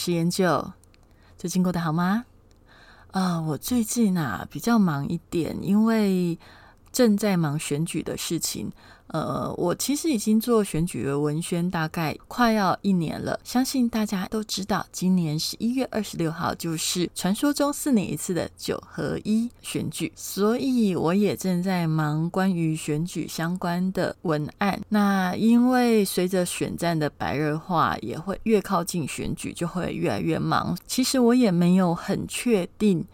是研究，最近过得好吗？啊，我最近啊比较忙一点，因为正在忙选举的事情。呃，我其实已经做选举的文宣大概快要一年了，相信大家都知道，今年十一月二十六号就是传说中四年一次的九合一选举，所以我也正在忙关于选举相关的文案。那因为随着选战的白热化，也会越靠近选举就会越来越忙。其实我也没有很确定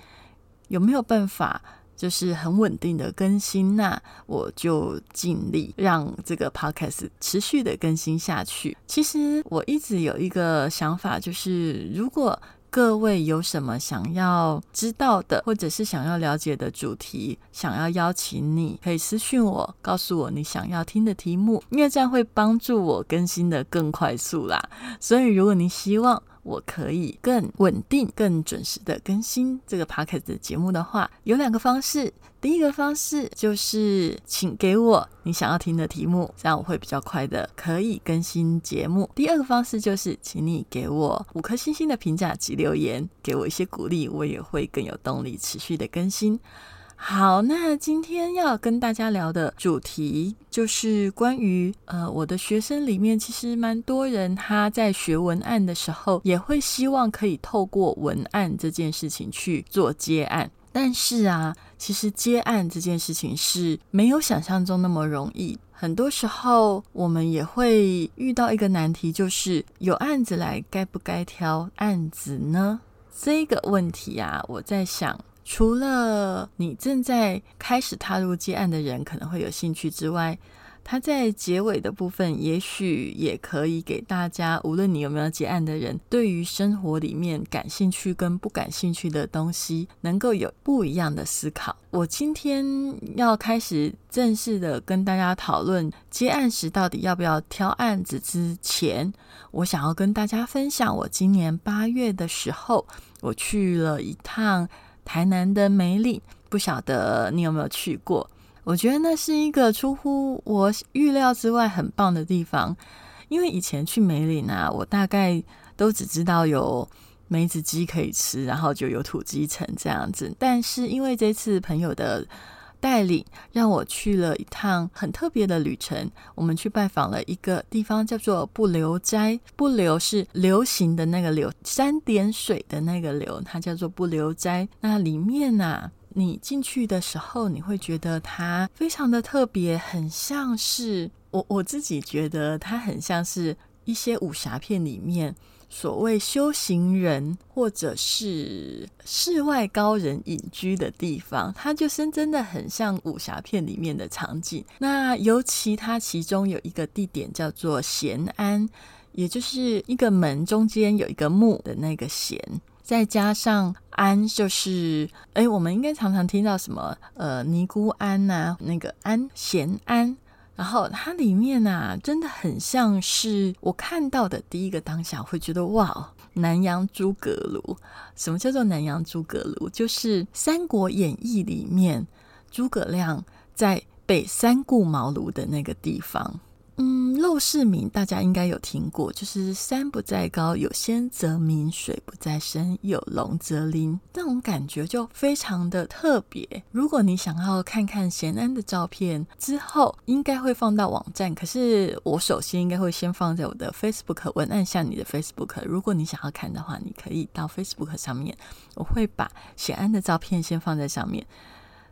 有没有办法。就是很稳定的更新，那我就尽力让这个 podcast 持续的更新下去。其实我一直有一个想法，就是如果各位有什么想要知道的，或者是想要了解的主题，想要邀请你，可以私信我，告诉我你想要听的题目，因为这样会帮助我更新的更快速啦。所以如果你希望，我可以更稳定、更准时的更新这个 p o c k e t 的节目的话，有两个方式。第一个方式就是，请给我你想要听的题目，这样我会比较快的可以更新节目。第二个方式就是，请你给我五颗星星的评价及留言，给我一些鼓励，我也会更有动力持续的更新。好，那今天要跟大家聊的主题就是关于呃，我的学生里面其实蛮多人他在学文案的时候，也会希望可以透过文案这件事情去做接案。但是啊，其实接案这件事情是没有想象中那么容易。很多时候我们也会遇到一个难题，就是有案子来，该不该挑案子呢？这个问题啊，我在想。除了你正在开始踏入接案的人可能会有兴趣之外，他在结尾的部分也许也可以给大家，无论你有没有结案的人，对于生活里面感兴趣跟不感兴趣的东西，能够有不一样的思考。我今天要开始正式的跟大家讨论接案时到底要不要挑案子之前，我想要跟大家分享，我今年八月的时候，我去了一趟。台南的梅岭，不晓得你有没有去过？我觉得那是一个出乎我预料之外很棒的地方。因为以前去梅岭啊，我大概都只知道有梅子鸡可以吃，然后就有土鸡城这样子。但是因为这次朋友的带领让我去了一趟很特别的旅程。我们去拜访了一个地方，叫做不留斋。不留是流行的那个流，三点水的那个流，它叫做不留斋。那里面呢，你进去的时候，你会觉得它非常的特别，很像是我我自己觉得它很像是一些武侠片里面。所谓修行人或者是世外高人隐居的地方，它就是真的很像武侠片里面的场景。那尤其它其中有一个地点叫做咸安，也就是一个门中间有一个木的那个咸，再加上安，就是哎，我们应该常常听到什么呃尼姑庵呐，那个安咸安。然后它里面啊，真的很像是我看到的第一个当下，会觉得哇，南阳诸葛庐。什么叫做南阳诸葛庐？就是《三国演义》里面诸葛亮在北三顾茅庐的那个地方。嗯，陋室铭大家应该有听过，就是山不在高，有仙则名；水不在深，有龙则灵。那种感觉就非常的特别。如果你想要看看咸安的照片，之后应该会放到网站。可是我首先应该会先放在我的 Facebook 文案下，你的 Facebook。如果你想要看的话，你可以到 Facebook 上面，我会把咸安的照片先放在上面，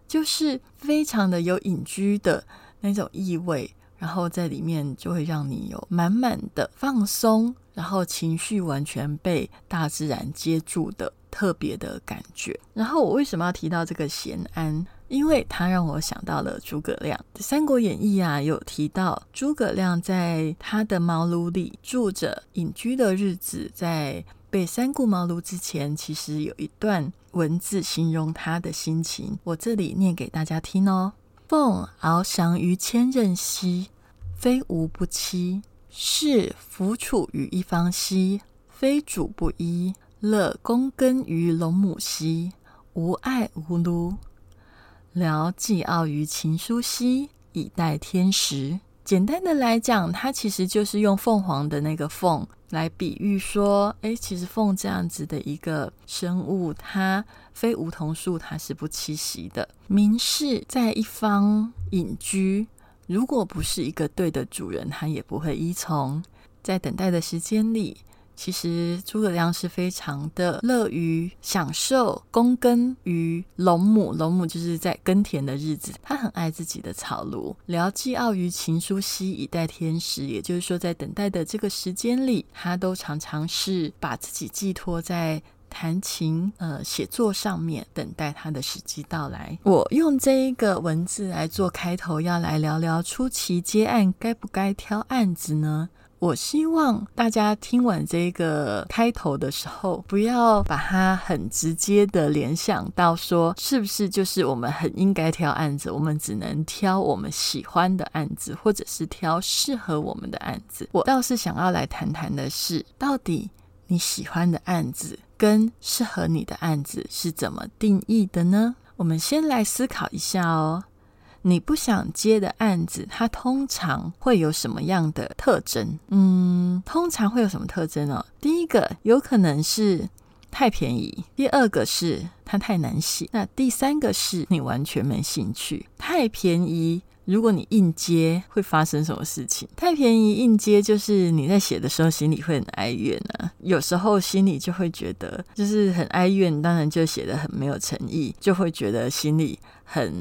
就是非常的有隐居的那种意味。然后在里面就会让你有满满的放松，然后情绪完全被大自然接住的特别的感觉。然后我为什么要提到这个咸安？因为它让我想到了诸葛亮。《三国演义》啊，有提到诸葛亮在他的茅庐里住着隐居的日子，在被三顾茅庐之前，其实有一段文字形容他的心情，我这里念给大家听哦。凤翱翔于千仞兮，非吾不欺；是弗处于一方兮，非主不依。乐躬耕于陇亩兮，无爱无庐。聊寄傲于秦叔兮，以待天时。简单的来讲，它其实就是用凤凰的那个凤来比喻说，哎，其实凤这样子的一个生物，它非梧桐树，它是不栖息的。明士在一方隐居，如果不是一个对的主人，它也不会依从。在等待的时间里。其实诸葛亮是非常的乐于享受躬耕于陇亩，陇亩就是在耕田的日子。他很爱自己的草庐，聊寄傲于秦叔兮，以待天时。也就是说，在等待的这个时间里，他都常常是把自己寄托在弹琴、呃写作上面，等待他的时机到来。我用这一个文字来做开头，要来聊聊初期接案该不该挑案子呢？我希望大家听完这个开头的时候，不要把它很直接的联想到说，是不是就是我们很应该挑案子，我们只能挑我们喜欢的案子，或者是挑适合我们的案子。我倒是想要来谈谈的是，到底你喜欢的案子跟适合你的案子是怎么定义的呢？我们先来思考一下哦。你不想接的案子，它通常会有什么样的特征？嗯，通常会有什么特征哦？第一个有可能是太便宜，第二个是它太难写，那第三个是你完全没兴趣。太便宜，如果你硬接，会发生什么事情？太便宜硬接，就是你在写的时候心里会很哀怨啊，有时候心里就会觉得就是很哀怨，当然就写的很没有诚意，就会觉得心里很。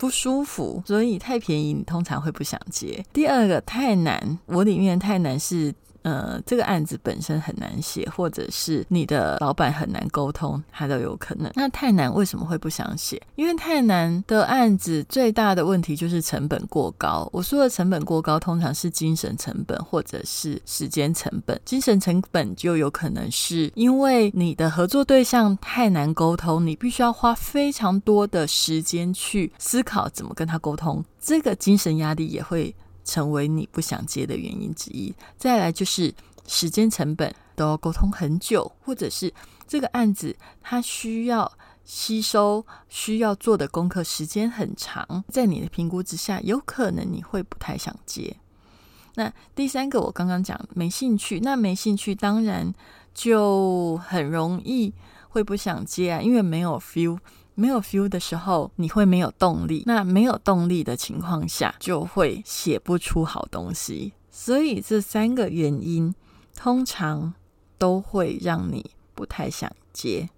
不舒服，所以太便宜，你通常会不想接。第二个太难，我里面太难是。呃，这个案子本身很难写，或者是你的老板很难沟通，它都有可能。那太难为什么会不想写？因为太难的案子最大的问题就是成本过高。我说的成本过高，通常是精神成本或者是时间成本。精神成本就有可能是因为你的合作对象太难沟通，你必须要花非常多的时间去思考怎么跟他沟通，这个精神压力也会。成为你不想接的原因之一。再来就是时间成本，都要沟通很久，或者是这个案子它需要吸收、需要做的功课时间很长，在你的评估之下，有可能你会不太想接。那第三个，我刚刚讲没兴趣，那没兴趣当然就很容易会不想接啊，因为没有 feel。没有 feel 的时候，你会没有动力。那没有动力的情况下，就会写不出好东西。所以这三个原因，通常都会让你不太想接。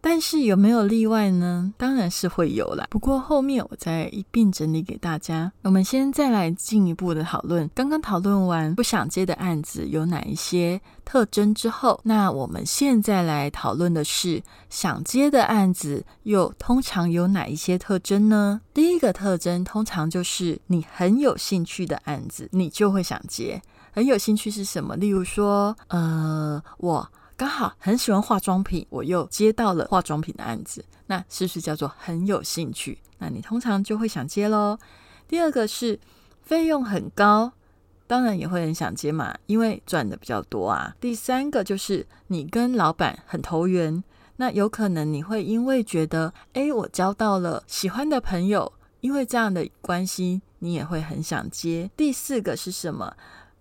但是有没有例外呢？当然是会有啦。不过后面我再一并整理给大家。我们先再来进一步的讨论。刚刚讨论完不想接的案子有哪一些特征之后，那我们现在来讨论的是想接的案子又通常有哪一些特征呢？第一个特征通常就是你很有兴趣的案子，你就会想接。很有兴趣是什么？例如说，呃，我。刚好很喜欢化妆品，我又接到了化妆品的案子，那是不是叫做很有兴趣？那你通常就会想接喽。第二个是费用很高，当然也会很想接嘛，因为赚的比较多啊。第三个就是你跟老板很投缘，那有可能你会因为觉得，哎，我交到了喜欢的朋友，因为这样的关系，你也会很想接。第四个是什么？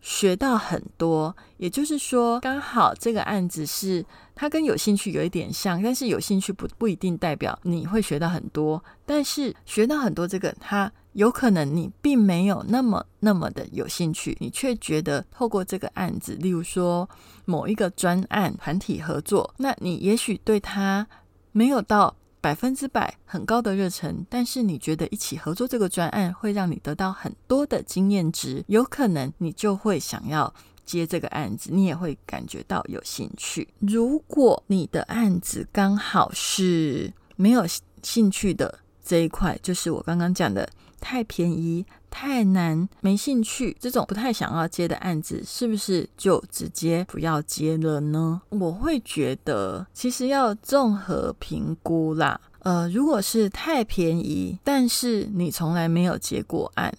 学到很多，也就是说，刚好这个案子是他跟有兴趣有一点像，但是有兴趣不不一定代表你会学到很多。但是学到很多，这个他有可能你并没有那么那么的有兴趣，你却觉得透过这个案子，例如说某一个专案团体合作，那你也许对他没有到。百分之百很高的热忱，但是你觉得一起合作这个专案会让你得到很多的经验值，有可能你就会想要接这个案子，你也会感觉到有兴趣。如果你的案子刚好是没有兴趣的这一块，就是我刚刚讲的太便宜、太难、没兴趣这种不太想要接的案子，是不是就直接不要接了呢？我会觉得，其实要综合评估啦。呃，如果是太便宜，但是你从来没有接过案，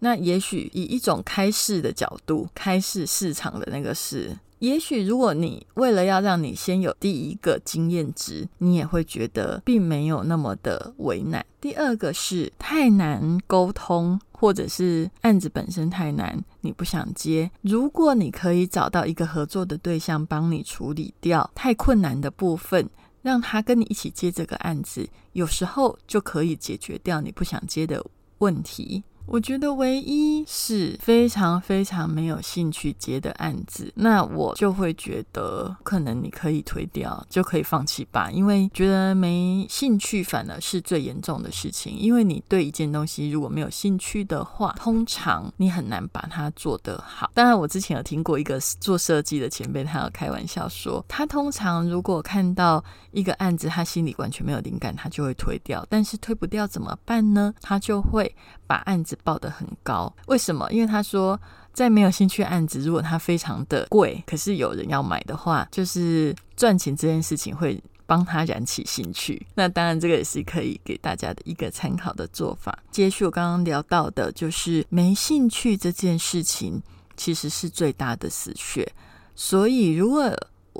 那也许以一种开市的角度，开市市场的那个市。也许，如果你为了要让你先有第一个经验值，你也会觉得并没有那么的为难。第二个是太难沟通，或者是案子本身太难，你不想接。如果你可以找到一个合作的对象，帮你处理掉太困难的部分，让他跟你一起接这个案子，有时候就可以解决掉你不想接的问题。我觉得唯一是非常非常没有兴趣接的案子，那我就会觉得可能你可以推掉，就可以放弃吧。因为觉得没兴趣反而是最严重的事情。因为你对一件东西如果没有兴趣的话，通常你很难把它做得好。当然，我之前有听过一个做设计的前辈，他有开玩笑说，他通常如果看到一个案子，他心里完全没有灵感，他就会推掉。但是推不掉怎么办呢？他就会把案子。报的很高，为什么？因为他说，在没有兴趣案子，如果它非常的贵，可是有人要买的话，就是赚钱这件事情会帮他燃起兴趣。那当然，这个也是可以给大家的一个参考的做法。接续我刚刚聊到的，就是没兴趣这件事情，其实是最大的死穴。所以，如果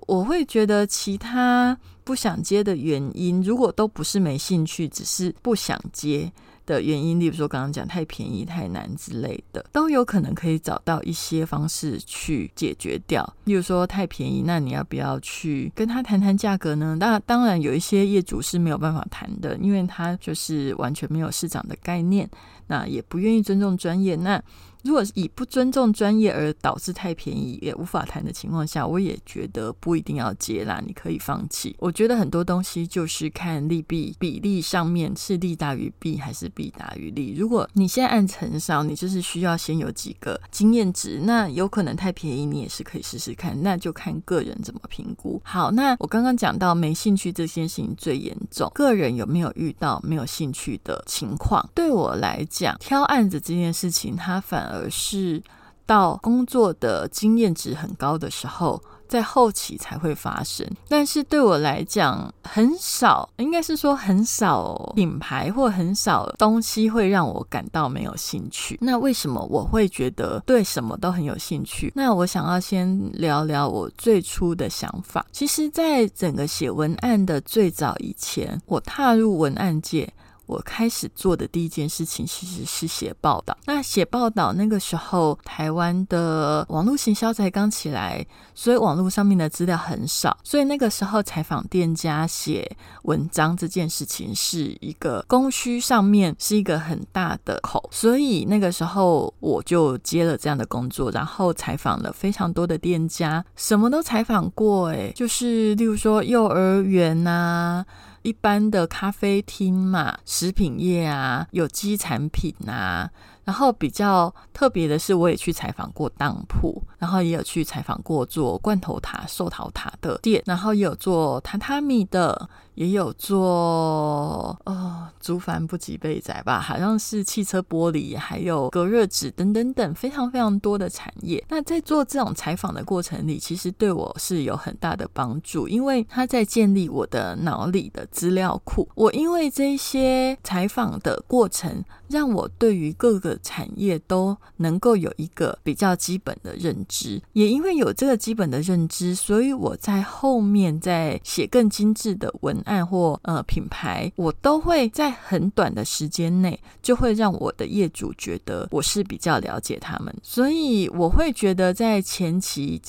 我会觉得其他不想接的原因，如果都不是没兴趣，只是不想接。的原因，例如说刚刚讲太便宜、太难之类的，都有可能可以找到一些方式去解决掉。例如说太便宜，那你要不要去跟他谈谈价格呢？那当然，有一些业主是没有办法谈的，因为他就是完全没有市场的概念，那也不愿意尊重专业。那如果以不尊重专业而导致太便宜也无法谈的情况下，我也觉得不一定要接啦，你可以放弃。我觉得很多东西就是看利弊比例上面是利大于弊还是弊大于利。如果你现在按成少，你就是需要先有几个经验值，那有可能太便宜，你也是可以试试看，那就看个人怎么评估。好，那我刚刚讲到没兴趣这件事情最严重，个人有没有遇到没有兴趣的情况？对我来讲，挑案子这件事情，它反而。而是到工作的经验值很高的时候，在后期才会发生。但是对我来讲，很少，应该是说很少品牌或很少东西会让我感到没有兴趣。那为什么我会觉得对什么都很有兴趣？那我想要先聊聊我最初的想法。其实，在整个写文案的最早以前，我踏入文案界。我开始做的第一件事情其实是写报道。那写报道那个时候，台湾的网络行销才刚起来，所以网络上面的资料很少，所以那个时候采访店家、写文章这件事情是一个供需上面是一个很大的口。所以那个时候我就接了这样的工作，然后采访了非常多的店家，什么都采访过。诶，就是例如说幼儿园呐。一般的咖啡厅嘛，食品业啊，有机产品啊。然后比较特别的是，我也去采访过当铺，然后也有去采访过做罐头塔、寿桃塔的店，然后也有做榻榻米的，也有做呃竹帆不及被仔吧，好像是汽车玻璃，还有隔热纸等等等，非常非常多的产业。那在做这种采访的过程里，其实对我是有很大的帮助，因为他在建立我的脑里的资料库。我因为这些采访的过程，让我对于各个产业都能够有一个比较基本的认知，也因为有这个基本的认知，所以我在后面在写更精致的文案或呃品牌，我都会在很短的时间内就会让我的业主觉得我是比较了解他们，所以我会觉得在前期，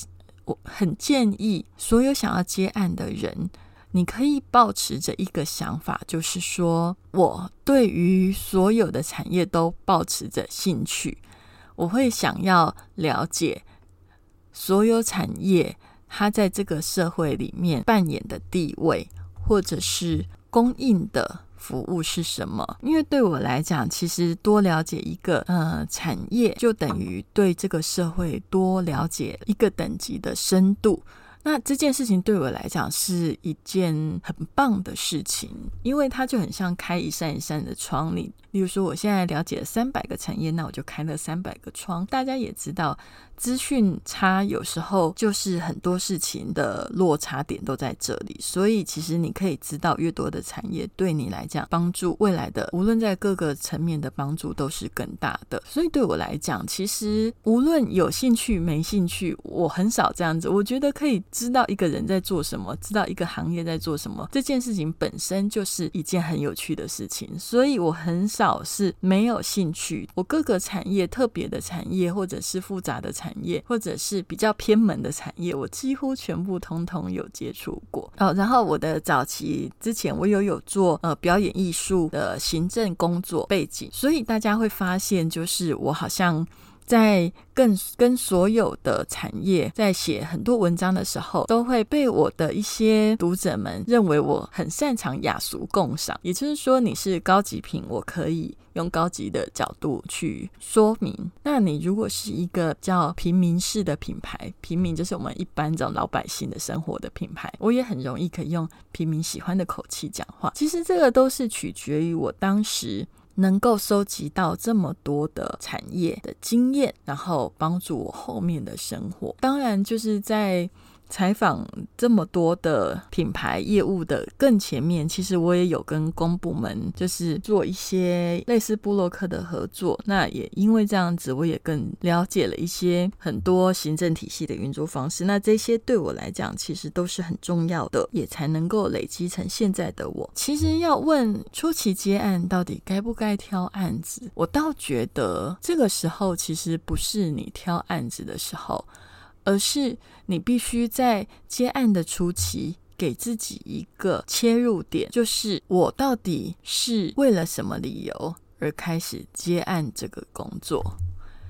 我很建议所有想要接案的人。你可以保持着一个想法，就是说我对于所有的产业都保持着兴趣，我会想要了解所有产业它在这个社会里面扮演的地位，或者是供应的服务是什么。因为对我来讲，其实多了解一个呃产业，就等于对这个社会多了解一个等级的深度。那这件事情对我来讲是一件很棒的事情，因为它就很像开一扇一扇的窗。你，例如说，我现在了解了三百个产业，那我就开了三百个窗。大家也知道。资讯差有时候就是很多事情的落差点都在这里，所以其实你可以知道越多的产业对你来讲帮助未来的，无论在各个层面的帮助都是更大的。所以对我来讲，其实无论有兴趣没兴趣，我很少这样子。我觉得可以知道一个人在做什么，知道一个行业在做什么，这件事情本身就是一件很有趣的事情。所以我很少是没有兴趣。我各个产业特别的产业或者是复杂的产。产业或者是比较偏门的产业，我几乎全部通通有接触过哦。然后我的早期之前，我有有做呃表演艺术的行政工作背景，所以大家会发现，就是我好像。在更跟所有的产业在写很多文章的时候，都会被我的一些读者们认为我很擅长雅俗共赏，也就是说你是高级品，我可以用高级的角度去说明。那你如果是一个叫平民式的品牌，平民就是我们一般这种老百姓的生活的品牌，我也很容易可以用平民喜欢的口气讲话。其实这个都是取决于我当时。能够收集到这么多的产业的经验，然后帮助我后面的生活。当然，就是在。采访这么多的品牌业务的更前面，其实我也有跟公部门就是做一些类似布洛克的合作。那也因为这样子，我也更了解了一些很多行政体系的运作方式。那这些对我来讲，其实都是很重要的，也才能够累积成现在的我。其实要问初期接案到底该不该挑案子，我倒觉得这个时候其实不是你挑案子的时候。而是你必须在接案的初期，给自己一个切入点，就是我到底是为了什么理由而开始接案这个工作。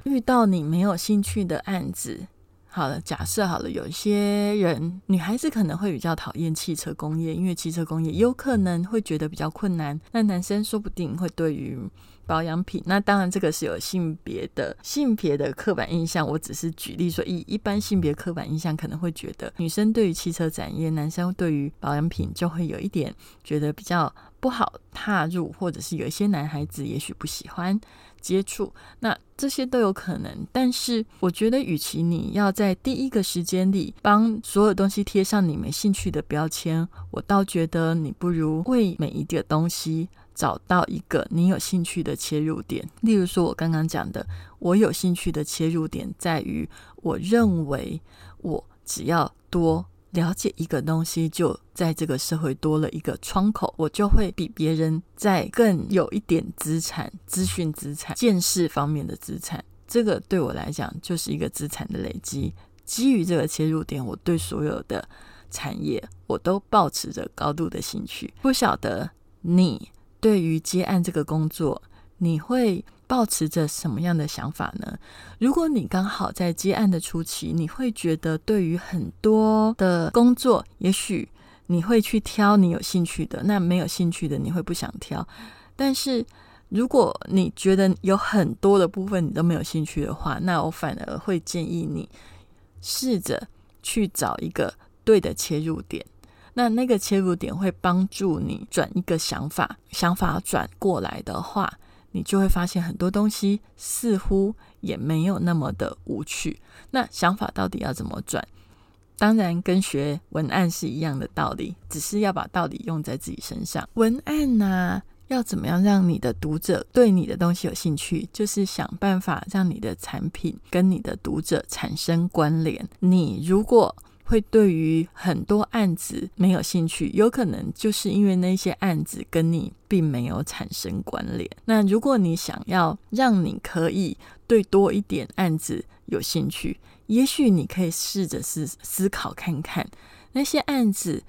遇到你没有兴趣的案子，好了，假设好了，有些人，女孩子可能会比较讨厌汽车工业，因为汽车工业有可能会觉得比较困难。那男生说不定会对于。保养品，那当然这个是有性别的性别的刻板印象。我只是举例说，以一般性别刻板印象，可能会觉得女生对于汽车展业，男生对于保养品就会有一点觉得比较不好踏入，或者是有一些男孩子也许不喜欢接触。那这些都有可能。但是我觉得，与其你要在第一个时间里帮所有东西贴上你没兴趣的标签，我倒觉得你不如为每一个东西。找到一个你有兴趣的切入点，例如说，我刚刚讲的，我有兴趣的切入点在于，我认为我只要多了解一个东西，就在这个社会多了一个窗口，我就会比别人在更有一点资产、资讯资产、见识方面的资产。这个对我来讲就是一个资产的累积。基于这个切入点，我对所有的产业我都保持着高度的兴趣。不晓得你。对于接案这个工作，你会保持着什么样的想法呢？如果你刚好在接案的初期，你会觉得对于很多的工作，也许你会去挑你有兴趣的，那没有兴趣的你会不想挑。但是如果你觉得有很多的部分你都没有兴趣的话，那我反而会建议你试着去找一个对的切入点。那那个切入点会帮助你转一个想法，想法转过来的话，你就会发现很多东西似乎也没有那么的无趣。那想法到底要怎么转？当然跟学文案是一样的道理，只是要把道理用在自己身上。文案呢，要怎么样让你的读者对你的东西有兴趣？就是想办法让你的产品跟你的读者产生关联。你如果会对于很多案子没有兴趣，有可能就是因为那些案子跟你并没有产生关联。那如果你想要让你可以对多一点案子有兴趣，也许你可以试着思思考看看那些案子。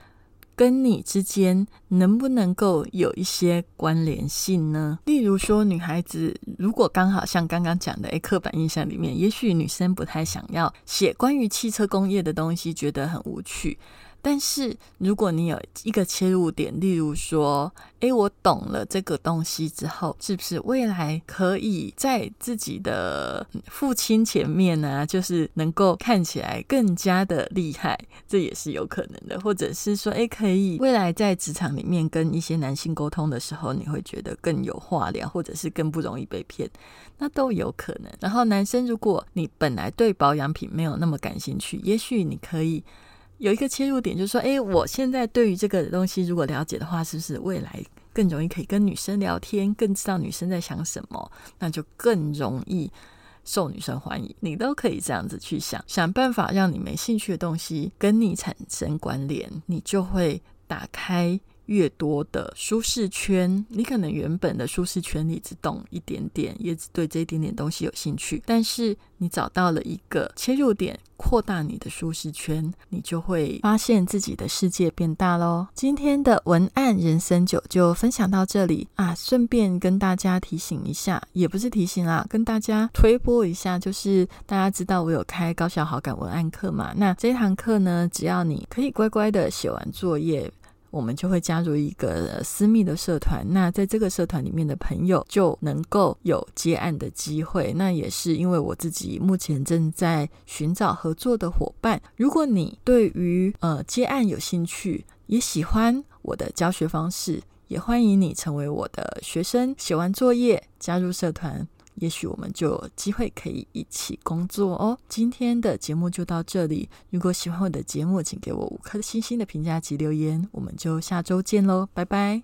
跟你之间能不能够有一些关联性呢？例如说，女孩子如果刚好像刚刚讲的，诶，刻板印象里面，也许女生不太想要写关于汽车工业的东西，觉得很无趣。但是如果你有一个切入点，例如说，诶，我懂了这个东西之后，是不是未来可以在自己的父亲前面呢，就是能够看起来更加的厉害，这也是有可能的。或者是说，诶，可以未来在职场里面跟一些男性沟通的时候，你会觉得更有话聊，或者是更不容易被骗，那都有可能。然后男生，如果你本来对保养品没有那么感兴趣，也许你可以。有一个切入点，就是说，哎，我现在对于这个东西如果了解的话，是不是未来更容易可以跟女生聊天，更知道女生在想什么，那就更容易受女生欢迎。你都可以这样子去想，想办法让你没兴趣的东西跟你产生关联，你就会打开。越多的舒适圈，你可能原本的舒适圈里只懂一点点，也只对这一点点东西有兴趣。但是你找到了一个切入点，扩大你的舒适圈，你就会发现自己的世界变大喽。今天的文案人生九就分享到这里啊，顺便跟大家提醒一下，也不是提醒啦，跟大家推播一下，就是大家知道我有开高效好感文案课嘛？那这堂课呢，只要你可以乖乖的写完作业。我们就会加入一个私密的社团，那在这个社团里面的朋友就能够有接案的机会。那也是因为我自己目前正在寻找合作的伙伴。如果你对于呃接案有兴趣，也喜欢我的教学方式，也欢迎你成为我的学生，写完作业加入社团。也许我们就有机会可以一起工作哦。今天的节目就到这里如果喜欢我的节目请给我五颗星星的评价及留言我们就下周见喽拜拜。